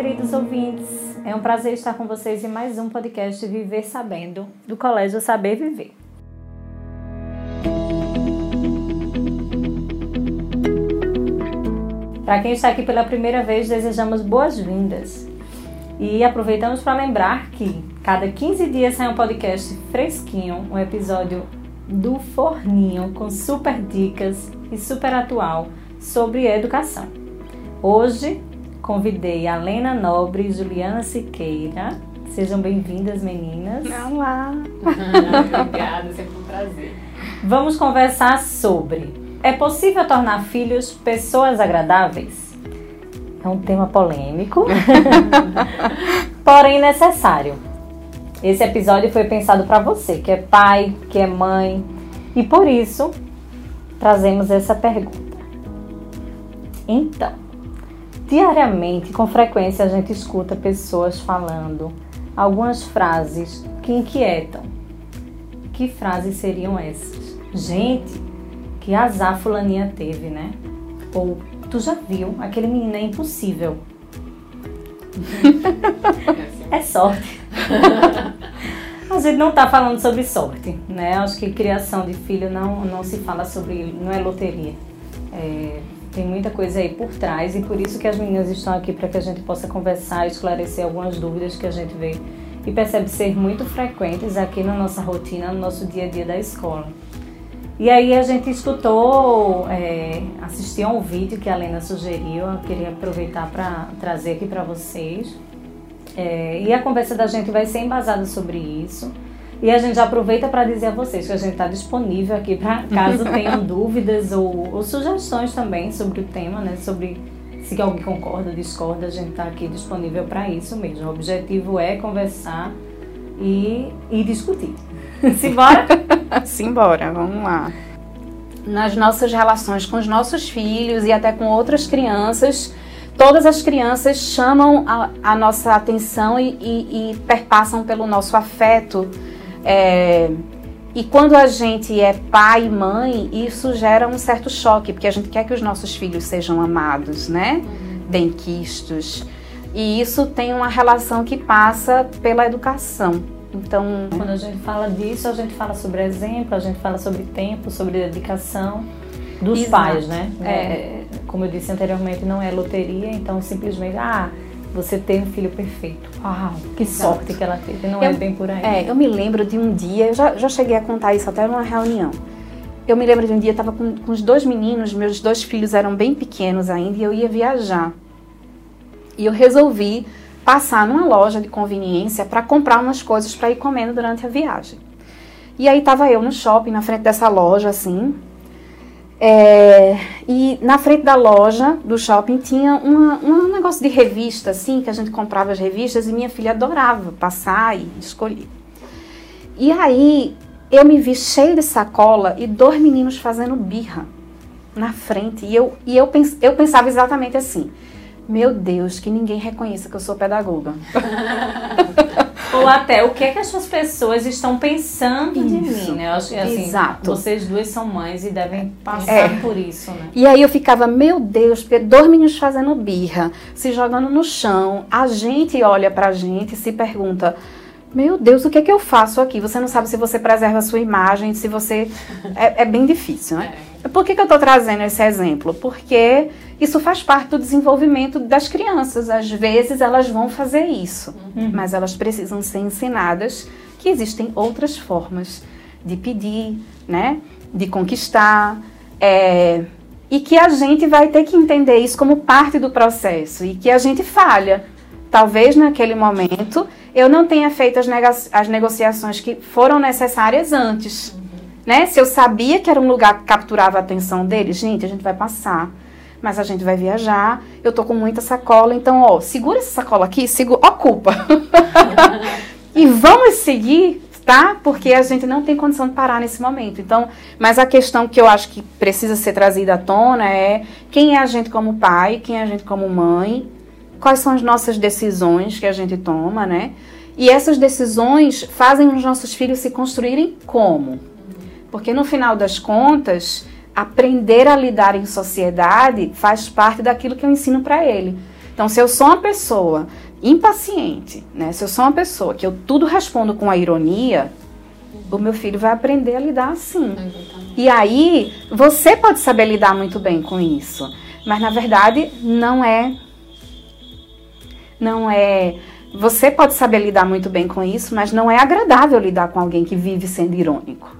queridos ouvintes. É um prazer estar com vocês em mais um podcast Viver Sabendo, do Colégio Saber Viver. Para quem está aqui pela primeira vez, desejamos boas-vindas. E aproveitamos para lembrar que cada 15 dias sai um podcast fresquinho, um episódio do Forninho com super dicas e super atual sobre educação. Hoje convidei a Lena Nobre e Juliana Siqueira. Sejam bem-vindas, meninas. Olá! Obrigada, sempre um prazer. Vamos conversar sobre: é possível tornar filhos pessoas agradáveis? É um tema polêmico, porém necessário. Esse episódio foi pensado para você, que é pai, que é mãe, e por isso trazemos essa pergunta. Então, diariamente, com frequência, a gente escuta pessoas falando algumas frases que inquietam. Que frases seriam essas? Gente, que azar fulaninha teve, né? Ou tu já viu, aquele menino é impossível. é sorte. A gente não está falando sobre sorte, né? Acho que criação de filho não, não se fala sobre, não é loteria. É, tem muita coisa aí por trás e por isso que as meninas estão aqui para que a gente possa conversar, esclarecer algumas dúvidas que a gente vê e percebe ser muito frequentes aqui na nossa rotina, no nosso dia a dia da escola. E aí a gente escutou, é, assistiu um vídeo que a Lena sugeriu, eu queria aproveitar para trazer aqui para vocês. É, e a conversa da gente vai ser embasada sobre isso. E a gente já aproveita para dizer a vocês que a gente está disponível aqui para caso tenham dúvidas ou, ou, sugestões também sobre o tema, né? Sobre se alguém concorda discorda, a gente está aqui disponível para isso mesmo. O objetivo é conversar e, e discutir. Simbora? Simbora, vamos lá. Nas nossas relações com os nossos filhos e até com outras crianças, todas as crianças chamam a, a nossa atenção e, e, e, perpassam pelo nosso afeto. É, e quando a gente é pai e mãe, isso gera um certo choque, porque a gente quer que os nossos filhos sejam amados, né? Benquistos. E isso tem uma relação que passa pela educação. Então, quando a gente fala disso, a gente fala sobre exemplo, a gente fala sobre tempo, sobre dedicação dos Exato. pais, né? É. é. Como eu disse anteriormente, não é loteria, então simplesmente, ah, você ter um filho perfeito. Uau, que Exato. sorte que ela teve, não é eu, é bem por aí. É, eu me lembro de um dia, eu já, já cheguei a contar isso até numa reunião. Eu me lembro de um dia, eu estava com, com os dois meninos, meus dois filhos eram bem pequenos ainda, e eu ia viajar. E eu resolvi passar numa loja de conveniência para comprar umas coisas para ir comendo durante a viagem. E aí tava eu no shopping, na frente dessa loja, assim. É, e na frente da loja do shopping tinha uma, um negócio de revista, assim, que a gente comprava as revistas e minha filha adorava passar e escolher. E aí eu me vi cheia de sacola e dois meninos fazendo birra na frente. E eu, e eu, pens, eu pensava exatamente assim: meu Deus, que ninguém reconheça que eu sou pedagoga. Ou até o que é que as pessoas estão pensando isso. de mim, né? Eu acho que assim, Exato. vocês duas são mães e devem passar é. por isso, né? E aí eu ficava, meu Deus, porque dois meninos fazendo birra, se jogando no chão, a gente olha pra gente e se pergunta, meu Deus, o que é que eu faço aqui? Você não sabe se você preserva a sua imagem, se você. É, é bem difícil, né? É. Por que, que eu estou trazendo esse exemplo? Porque isso faz parte do desenvolvimento das crianças. Às vezes elas vão fazer isso, uhum. mas elas precisam ser ensinadas que existem outras formas de pedir, né? De conquistar. É, e que a gente vai ter que entender isso como parte do processo e que a gente falha. Talvez naquele momento eu não tenha feito as, as negociações que foram necessárias antes. Uhum. Né? Se eu sabia que era um lugar que capturava a atenção deles, gente, a gente vai passar mas a gente vai viajar, eu tô com muita sacola, então, ó, segura essa sacola aqui, segura, ocupa. e vamos seguir, tá? Porque a gente não tem condição de parar nesse momento. Então, mas a questão que eu acho que precisa ser trazida à tona é quem é a gente como pai, quem é a gente como mãe, quais são as nossas decisões que a gente toma, né? E essas decisões fazem os nossos filhos se construírem como? Porque no final das contas, aprender a lidar em sociedade faz parte daquilo que eu ensino para ele. Então, se eu sou uma pessoa impaciente, né? Se eu sou uma pessoa que eu tudo respondo com a ironia, o meu filho vai aprender a lidar assim. E aí, você pode saber lidar muito bem com isso, mas na verdade não é não é você pode saber lidar muito bem com isso, mas não é agradável lidar com alguém que vive sendo irônico.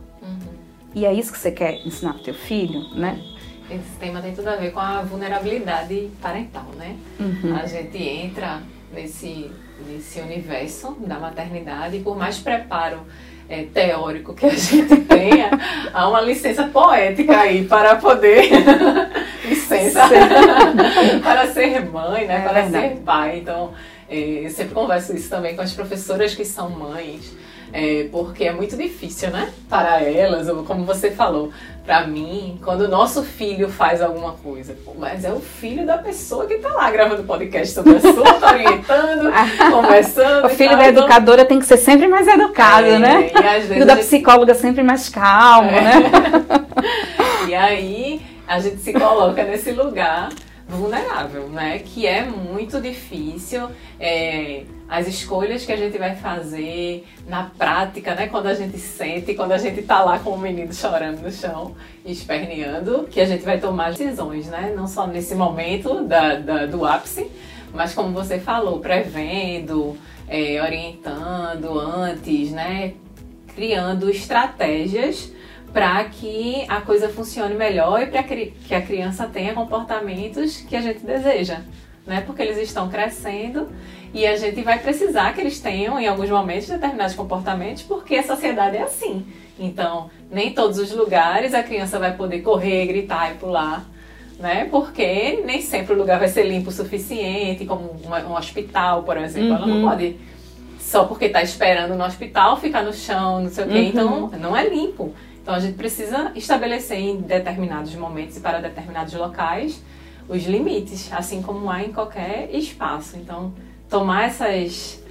E é isso que você quer ensinar pro teu filho, né? Esse tema tem tudo a ver com a vulnerabilidade parental, né? Uhum. A gente entra nesse, nesse universo da maternidade e por mais preparo é, teórico que a gente tenha, há uma licença poética aí para poder. licença para ser mãe, né? É para verdade. ser pai. Então, é, eu sempre converso isso também com as professoras que são mães. É, porque é muito difícil, né? Para elas, ou como você falou, para mim, quando o nosso filho faz alguma coisa, pô, mas é o filho da pessoa que tá lá gravando podcast sobre o assunto, orientando, conversando. O filho tal. da Então, educadora tem que ser sempre mais educado, é, né? E o da gente- psicóloga sempre mais calmo, É. né? E aí a gente se coloca nesse lugar vulnerável, né? Que é muito difícil. é, as escolhas que a gente vai fazer na prática, né? Quando a gente sente, quando a gente tá lá com o menino chorando no chão, esperneando, que a gente vai tomar decisões, né? Não só nesse momento da, da- do ápice, mas como você falou, prevendo, é, orientando antes, né? Criando estratégias para que a coisa funcione melhor e para que a criança tenha comportamentos que a gente deseja, né? Porque eles estão crescendo e a gente vai precisar que eles tenham em alguns momentos determinados comportamentos, porque a sociedade é assim. Então, nem todos os lugares a criança vai poder correr, gritar e pular, né? Porque nem sempre o lugar vai ser limpo o suficiente, como um hospital, por exemplo, ela não Uhum. pode só porque está esperando no hospital ficar no chão, não sei o quê. Uhum. Então, não é limpo. Então, a gente precisa estabelecer em determinados momentos e para determinados locais os limites, assim como há em qualquer espaço. Então, tomar essas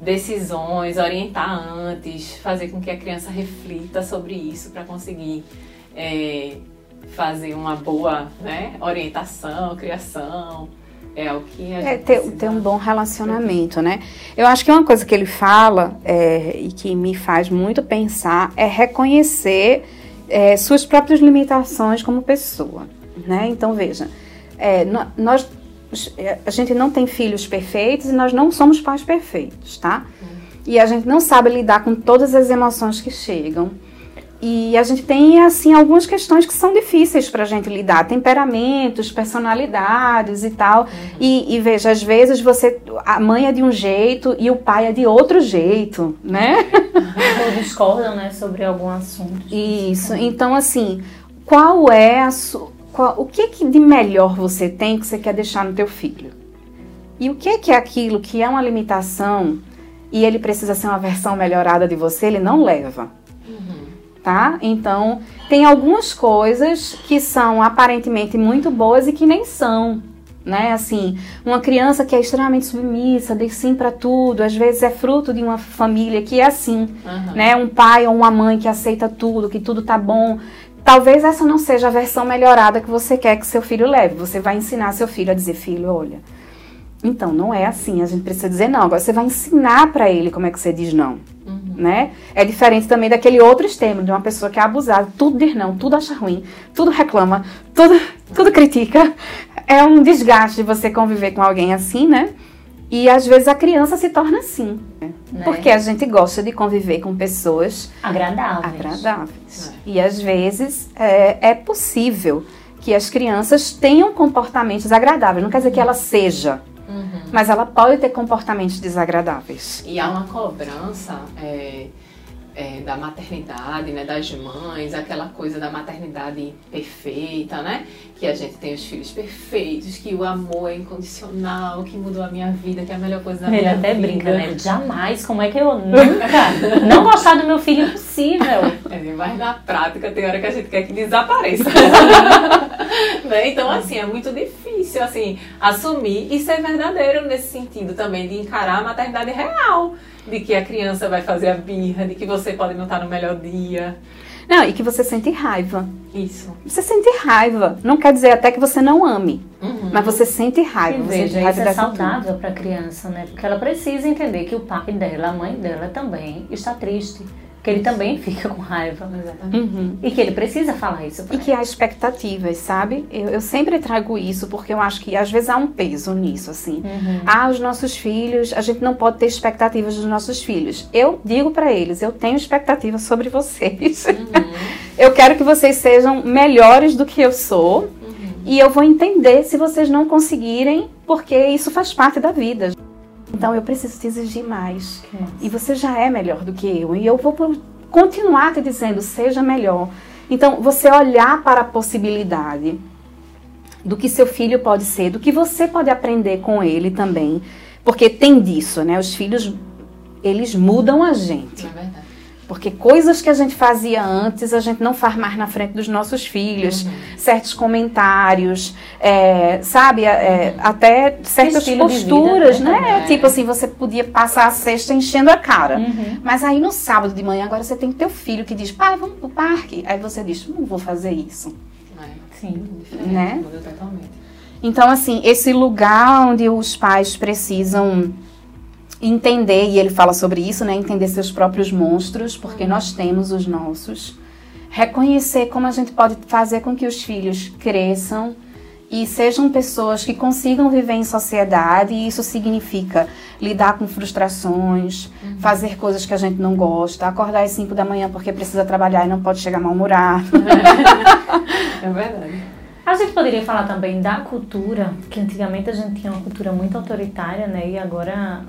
decisões, orientar antes, fazer com que a criança reflita sobre isso para conseguir é, fazer uma boa né, orientação, criação. É o que a É, gente ter, precisa. ter um bom relacionamento, né? Eu acho que uma coisa que ele fala é, e que me faz muito pensar é reconhecer é, suas próprias limitações como pessoa, né? Então, veja, é, nós, é, a gente não tem filhos perfeitos e nós não somos pais perfeitos, tá? E a gente não sabe lidar com todas as emoções que chegam. E a gente tem, assim, algumas questões que são difíceis pra gente lidar. Temperamentos, personalidades e tal. E, e veja, às vezes você. A mãe é de um jeito e o pai é de outro jeito, né? Ou discordam, né, sobre algum assunto. Isso. Então, assim, qual é a sua. o que, que de melhor você tem que você quer deixar no teu filho? E o que, que é aquilo que é uma limitação e ele precisa ser uma versão melhorada de você, ele não leva. Tá? Então, tem algumas coisas que são aparentemente muito boas e que nem são. Né? Assim, uma criança que é extremamente submissa, diz sim para tudo, às vezes é fruto de uma família que é assim Aham. né? Um pai ou uma mãe que aceita tudo, que tudo tá bom. Talvez essa não seja a versão melhorada que você quer que seu filho leve. Você vai ensinar seu filho a dizer, filho, olha. Então, não é assim. A gente precisa dizer não. Agora você vai ensinar pra ele como é que você diz não, Uhum. Né? É diferente também daquele outro extremo de uma pessoa que é abusada, tudo diz não, tudo acha ruim, tudo reclama, tudo, tudo critica. É um desgaste de você conviver com alguém assim, né? E às vezes a criança se torna assim. né? Porque a gente gosta de conviver com pessoas agradáveis. agradáveis. E às vezes é, é possível que as crianças tenham comportamentos agradáveis. Não quer dizer que ela seja. Mas ela pode ter comportamentos desagradáveis. E há uma cobrança é, é, da maternidade, né, das mães, aquela coisa da maternidade perfeita, né? Que a gente tem os filhos perfeitos, que o amor é incondicional, que mudou a minha vida, que é a melhor coisa da Ele minha até vida. brinca, né? Jamais, como é que eu nunca não gostar do meu filho impossível. É, mas na prática tem hora que a gente quer que desapareça. né? Então, assim, é muito difícil, assim, assumir e ser verdadeiro nesse sentido também, de encarar a maternidade real. De que a criança vai fazer a birra, de que você pode não estar no melhor dia. Não, e que você sente raiva. Isso. Você sente raiva. Não quer dizer até que você não ame. Uhum. Mas você sente raiva. E você veja, sente raiva isso é saudável para a criança, né? Porque ela precisa entender que o pai dela, a mãe dela também está triste. Que ele também fica com raiva. Exatamente. Uhum. E que ele precisa falar isso E que há expectativas, sabe? Eu, eu sempre trago isso porque eu acho que às vezes há um peso nisso, assim. Uhum. Ah, os nossos filhos, a gente não pode ter expectativas dos nossos filhos. Eu digo pra eles, eu tenho expectativas sobre vocês. Uhum. eu quero que vocês sejam melhores do que eu sou. E eu vou entender se vocês não conseguirem, porque isso faz parte da vida. Então eu preciso te exigir mais. Massa. E você já é melhor do que eu. E eu vou continuar te dizendo, seja melhor. Então, você olhar para a possibilidade do que seu filho pode ser, do que você pode aprender com ele também. Porque tem disso, né? Os filhos, eles mudam a gente. É verdade. Porque coisas que a gente fazia antes, a gente não faz mais na frente dos nossos filhos. Certos comentários, é, sabe? é, até certas de vida, posturas, né, né? também. Tipo assim, você podia passar a sexta enchendo a cara. Uhum. Mas aí no sábado de manhã, agora você tem teu filho que diz, pai, vamos pro parque. Aí você diz, não vou fazer isso. É. Sim. Diferente, Né? Então, assim, esse lugar onde os pais precisam entender, e ele fala sobre isso, né? Entender seus próprios monstros, porque nós temos os nossos. Reconhecer como a gente pode fazer com que os filhos cresçam e sejam pessoas que consigam viver em sociedade, e isso significa lidar com frustrações, fazer coisas que a gente não gosta, acordar às 5 da manhã porque precisa trabalhar e não pode chegar mal-humorado. É verdade. A gente poderia falar também da cultura, que antigamente a gente tinha uma cultura muito autoritária, né? E agora,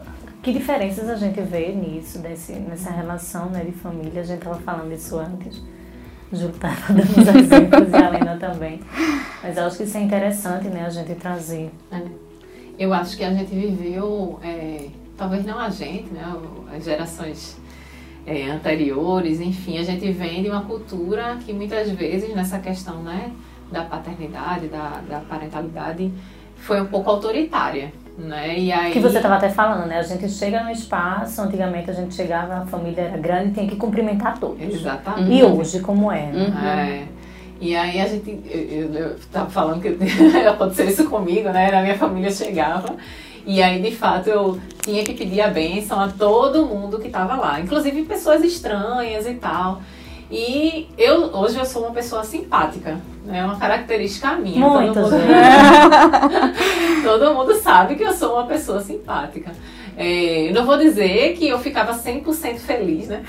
que diferenças a gente vê nisso, desse, nessa relação né, de família? A gente estava falando isso antes. Estava dando os exemplos e a Helena também. Mas eu acho que isso é interessante, né? A gente trazer. É. Eu acho que a gente viveu, é, talvez não a gente, né, as gerações é, anteriores, enfim, a gente vem de uma cultura que muitas vezes nessa questão né, da paternidade, da, da parentalidade, foi um pouco autoritária. Né? E aí, Que você estava até falando, né? A gente chega no espaço, antigamente a gente chegava, a família era grande e tinha que cumprimentar todos. Exatamente. E hoje, como é? né? Uhum. É. E aí a gente, eu, eu, eu tava falando que aconteceu isso comigo, né? Na minha família chegava. E aí, de fato, eu tinha que pedir a bênção a todo mundo que tava lá, inclusive pessoas estranhas e tal. E eu hoje eu sou uma pessoa simpática, né? É uma característica minha. Muito, todo, mundo, todo mundo sabe que eu sou uma pessoa simpática. É, eu não vou dizer que eu ficava 100% feliz, né?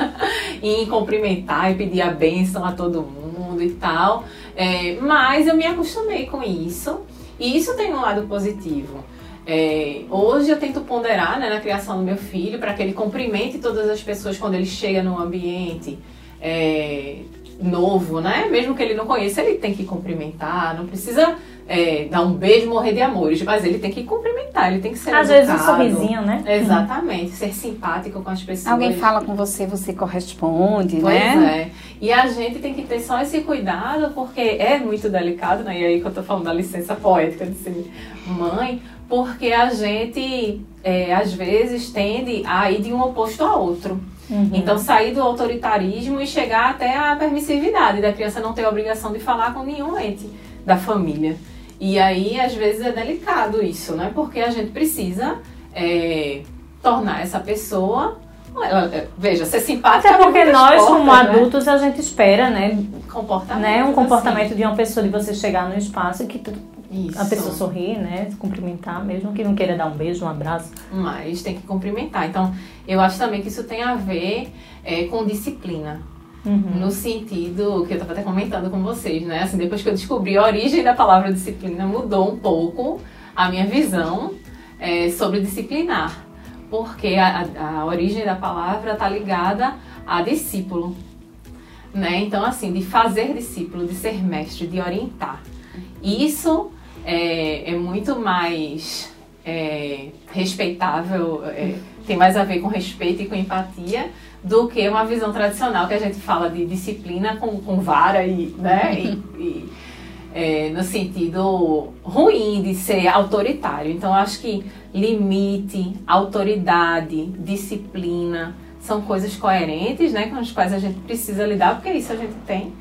em cumprimentar e pedir a bênção a todo mundo e tal. É, mas eu me acostumei com isso. E isso tem um lado positivo. É, hoje eu tento ponderar né, na criação do meu filho para que ele cumprimente todas as pessoas quando ele chega num ambiente é, novo, né? Mesmo que ele não conheça, ele tem que cumprimentar. Não precisa é, dar um beijo, morrer de amores, mas ele tem que cumprimentar, ele tem que ser Às vezes um educado. sorrisinho, né? Exatamente, ser simpático com as pessoas. Alguém fala com você, você corresponde, Pois né? é. E a gente tem que ter só esse cuidado, porque é muito delicado, né? E aí que eu tô falando da licença poética de ser mãe, porque a gente, é, às vezes, tende a ir de um oposto a outro. Uhum. Então, sair do autoritarismo e chegar até a permissividade da criança não ter a obrigação de falar com nenhum ente da família. E aí, às vezes, é delicado isso, né? Porque a gente precisa é, tornar essa pessoa. é, Veja, ser simpática. Até porque nós, portas, como né? adultos, a gente espera, né? comportamento. né? Um assim. comportamento de uma pessoa, de você chegar no espaço que Isso. a pessoa sorrir, né? Cumprimentar, mesmo que não queira dar um beijo, um abraço. Mas tem que cumprimentar. Então, eu acho também que isso tem a ver é, com disciplina. Uhum. No sentido que eu estava até comentando com vocês, né? Assim, depois que eu descobri a origem da palavra disciplina, mudou um pouco a minha visão é, sobre disciplinar. Porque a, a- a origem da palavra está ligada a discípulo. Né? Então, assim, de fazer discípulo, de ser mestre, de orientar. Isso é, é muito mais é, respeitável, é, tem mais a ver com respeito e com empatia do que uma visão tradicional que a gente fala de disciplina com, com vara e, né, e, e, é, no sentido ruim de ser autoritário. Então, acho que limite, autoridade, disciplina são coisas coerentes, né, com as quais a gente precisa lidar, porque isso a gente tem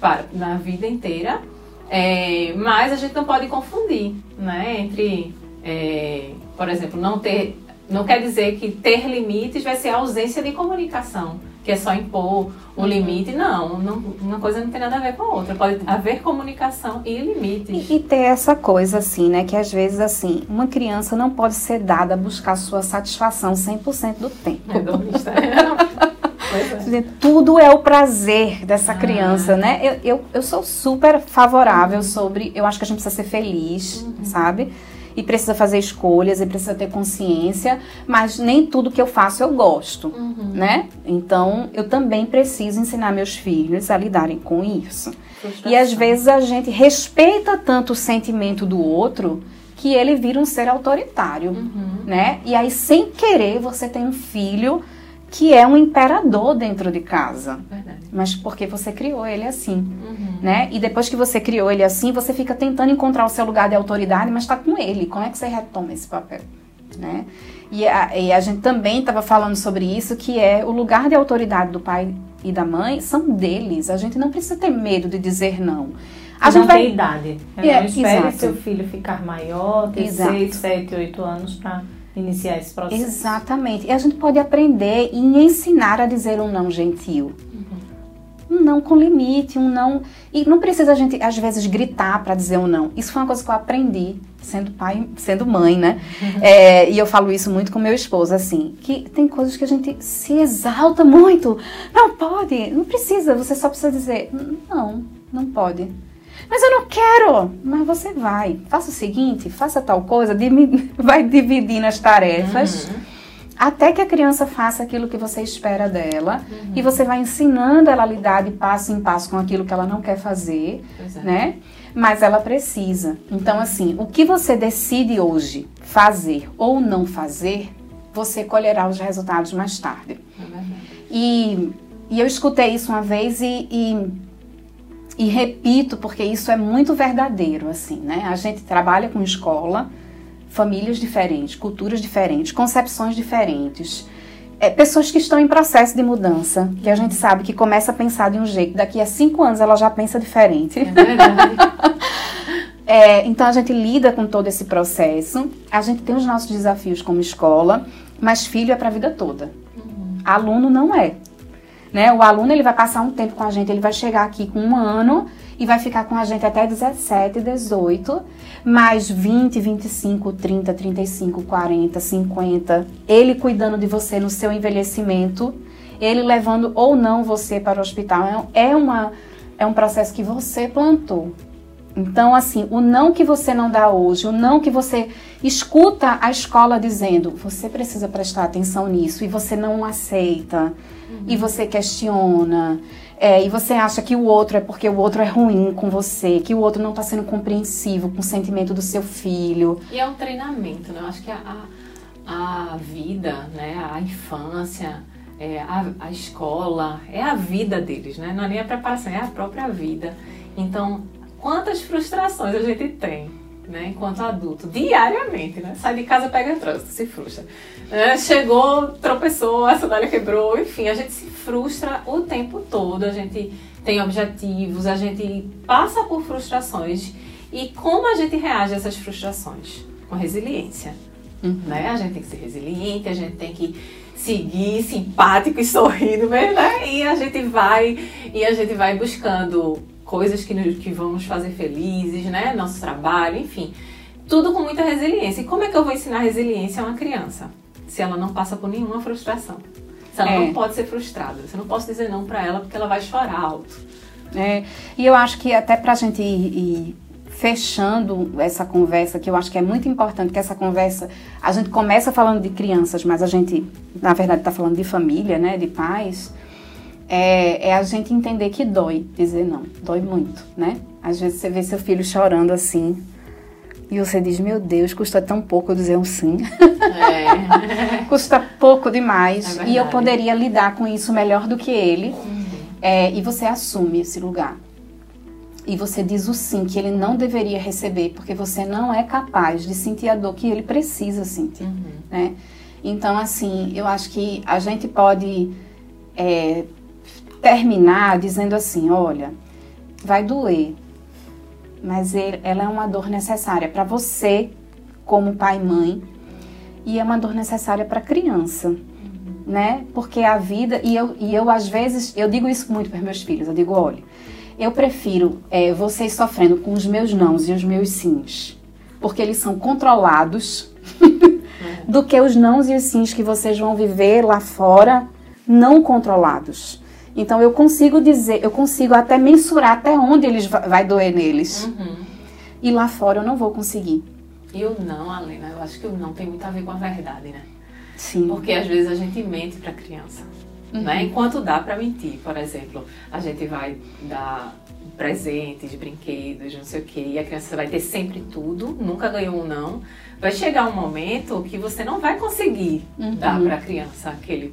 para, na vida inteira. É, mas a gente não pode confundir, né? Entre, é, por exemplo, não ter, não quer dizer que ter limites vai ser ausência de comunicação, que é só impor um uhum. limite. Não, não, uma coisa não tem nada a ver com a outra. Pode haver comunicação e limites. E, e ter essa coisa assim, né? Que às vezes assim, uma criança não pode ser dada a buscar sua satisfação 100% do tempo. É, É. Tudo é o prazer dessa ah. criança, né? Eu, eu, eu, sou super favorável uhum. sobre. Eu acho que a gente precisa ser feliz, uhum. sabe? E precisa fazer escolhas e precisa ter consciência, mas nem tudo que eu faço eu gosto, uhum. né? Então eu também preciso ensinar meus filhos a lidarem com isso. E às vezes a gente respeita tanto o sentimento do outro que ele vira um ser autoritário, uhum. né? E aí sem querer você tem um filho que é um imperador dentro de casa. Verdade. Mas porque você criou ele assim, uhum. né? E depois que você criou ele assim, você fica tentando encontrar o seu lugar de autoridade, mas está com ele. Como é que você retoma esse papel, né? E a, e a gente também estava falando sobre isso, que é o lugar de autoridade do pai e da mãe são deles. A gente não precisa ter medo de dizer não. A gente não vai... tem idade. É, não espere exato. seu filho ficar maior, ter exato. 6, 7, 8 anos para iniciar esse processo. Exatamente. E a gente pode aprender e ensinar a dizer um não gentil. Uhum. Um não com limite, um não. E não precisa a gente, às vezes, gritar para dizer um não. Isso foi uma coisa que eu aprendi sendo pai, sendo mãe, né? Uhum. É, e eu falo isso muito com meu esposo, assim, que tem coisas que a gente se exalta muito. Não pode, não precisa, você só precisa dizer, não, não pode. Mas eu não quero. Mas você vai. Faça o seguinte, faça tal coisa, vai dividindo as tarefas. Uhum. Até que a criança faça aquilo que você espera dela uhum. e você vai ensinando ela a lidar de passo em passo com aquilo que ela não quer fazer, é. né? Mas ela precisa. Então, assim, o que você decide hoje fazer ou não fazer, você colherá os resultados mais tarde. É e, e eu escutei isso uma vez e, e e repito porque isso é muito verdadeiro, assim, né? A gente trabalha com escola, famílias diferentes, culturas diferentes, concepções diferentes. É, pessoas que estão em processo de mudança, que a gente sabe que começa a pensar de um jeito, daqui a cinco anos ela já pensa diferente. É verdade. é, então a gente lida com todo esse processo, a gente tem os nossos desafios como escola, mas filho é para a vida toda. Uhum. Aluno não é. Né? O aluno ele vai passar um tempo com a gente, ele vai chegar aqui com um ano e vai ficar com a gente até 17, 18, mais 20, 25, 30, 35, 40, 50, ele cuidando de você no seu envelhecimento, ele levando ou não você para o hospital. É, é uma, é um processo que você plantou. Então, assim, o não que você não dá hoje, o não que você escuta a escola dizendo, você precisa prestar atenção nisso e você não aceita uhum. e você questiona. É, e você acha que o outro é porque o outro é ruim com você, que o outro não está sendo compreensivo com o sentimento do seu filho. E é um treinamento, né? Eu acho que a, a, a vida, né? a infância, é, a, a escola, é a vida deles, né? Não é nem a preparação, é a própria vida. Então, quantas frustrações a gente tem né, enquanto adulto, diariamente, né? Sai de casa, pega trânsito, se frustra. É, chegou, tropeçou, a sandália quebrou, enfim, a gente se frustra o tempo todo, a gente tem objetivos, a gente passa por frustrações. E como a gente reage a essas frustrações? Com resiliência. Uhum. Né? A gente tem que ser resiliente, a gente tem que seguir simpático e sorrindo, né? E a gente vai e a gente vai buscando coisas que, que vão nos fazer felizes, né? Nosso trabalho, enfim. Tudo com muita resiliência. E como é que eu vou ensinar resiliência a uma criança? Se ela não passa por nenhuma frustração. Se ela é. não pode ser frustrada. Você não pode dizer não para ela porque ela vai chorar alto. É, e eu acho que até pra gente ir, ir fechando essa conversa, que eu acho que é muito importante que essa conversa, a gente começa falando de crianças, mas a gente, na verdade, está falando de família, né, de pais é, é, a gente entender que dói dizer não. Dói muito, né? Às vezes você vê seu filho chorando assim e você diz: Meu Deus, custa tão pouco dizer um sim. É. custa pouco demais. É e eu poderia lidar com isso melhor do que ele. Uhum. É, e você assume esse lugar. E você diz o sim que ele não deveria receber, porque você não é capaz de sentir a dor que ele precisa sentir. Uhum. Né? Então, assim, eu acho que a gente pode é, terminar dizendo assim: olha, vai doer, mas ele, ela é uma dor necessária para você, como pai e mãe, e é uma dor necessária para a criança, né? Porque a vida, e eu, e eu às vezes, eu digo isso muito para meus filhos, eu digo, olha, eu prefiro é, vocês sofrendo com os meus nãos e os meus sims, porque eles são controlados, do que os nãos e os sims que vocês vão viver lá fora não controlados. Então eu consigo dizer, eu consigo até mensurar até onde eles vai doer neles. Uhum. E lá fora eu não vou conseguir. E o não, Alena, eu acho que o não tem muito a ver com a verdade, né? Sim. Porque às vezes a gente mente para a criança. Né? Enquanto dá para mentir, por exemplo, a gente vai dar presentes, brinquedos, não sei o quê, e a criança vai ter sempre tudo, nunca ganhou um não. Vai chegar um momento que você não vai conseguir Uhum. dar para a criança aquele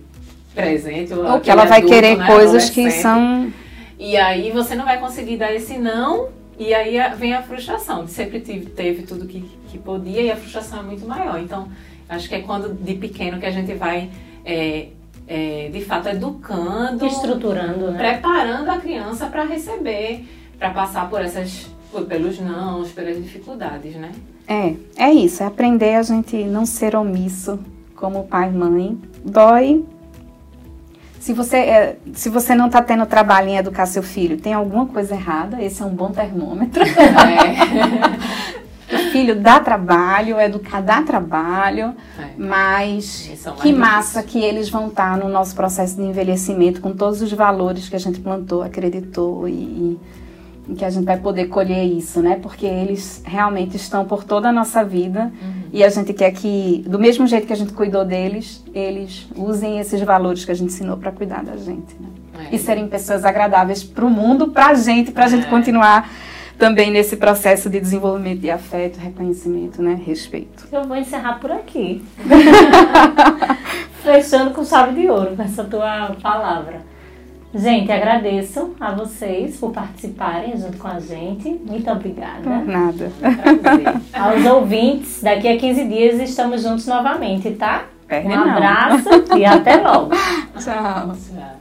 presente. Ou que ela vai adulto, querer né, coisas que são. E aí você não vai conseguir dar esse não, e aí vem a frustração. de Sempre tive, teve tudo que, que podia e a frustração é muito maior. Então, acho que é quando de pequeno que a gente vai, é, é, de fato, educando, Estruturando, né? preparando a criança para receber, para passar por essas, por- pelos nãos, pelas dificuldades, né? É, é isso, é aprender a gente não ser omisso como pai e mãe. Dói. Se você, é, se você não está tendo trabalho em educar seu filho, tem alguma coisa errada, esse é um bom termômetro. É, O filho dá trabalho, educar dá trabalho, é. mas que massa que eles vão estar no nosso processo de envelhecimento com todos os valores que a gente plantou, acreditou e, e- e que a gente vai poder colher isso, né? Porque eles realmente estão por toda a nossa vida e a gente quer que, do mesmo jeito que a gente cuidou deles, eles usem esses valores que a gente ensinou para cuidar da gente, né? É. E serem pessoas agradáveis para o mundo, para a gente, para a gente É. continuar também nesse processo de desenvolvimento de afeto, reconhecimento, né? Respeito. Eu vou encerrar por aqui. Fechando com chave de ouro com essa tua palavra. Gente, agradeço a vocês por participarem junto com a gente. Muito obrigada. Nada. Prazer. Aos ouvintes, daqui a 15 dias estamos juntos novamente, tá? Perde Um não. abraço e até logo. Tchau. Tchau.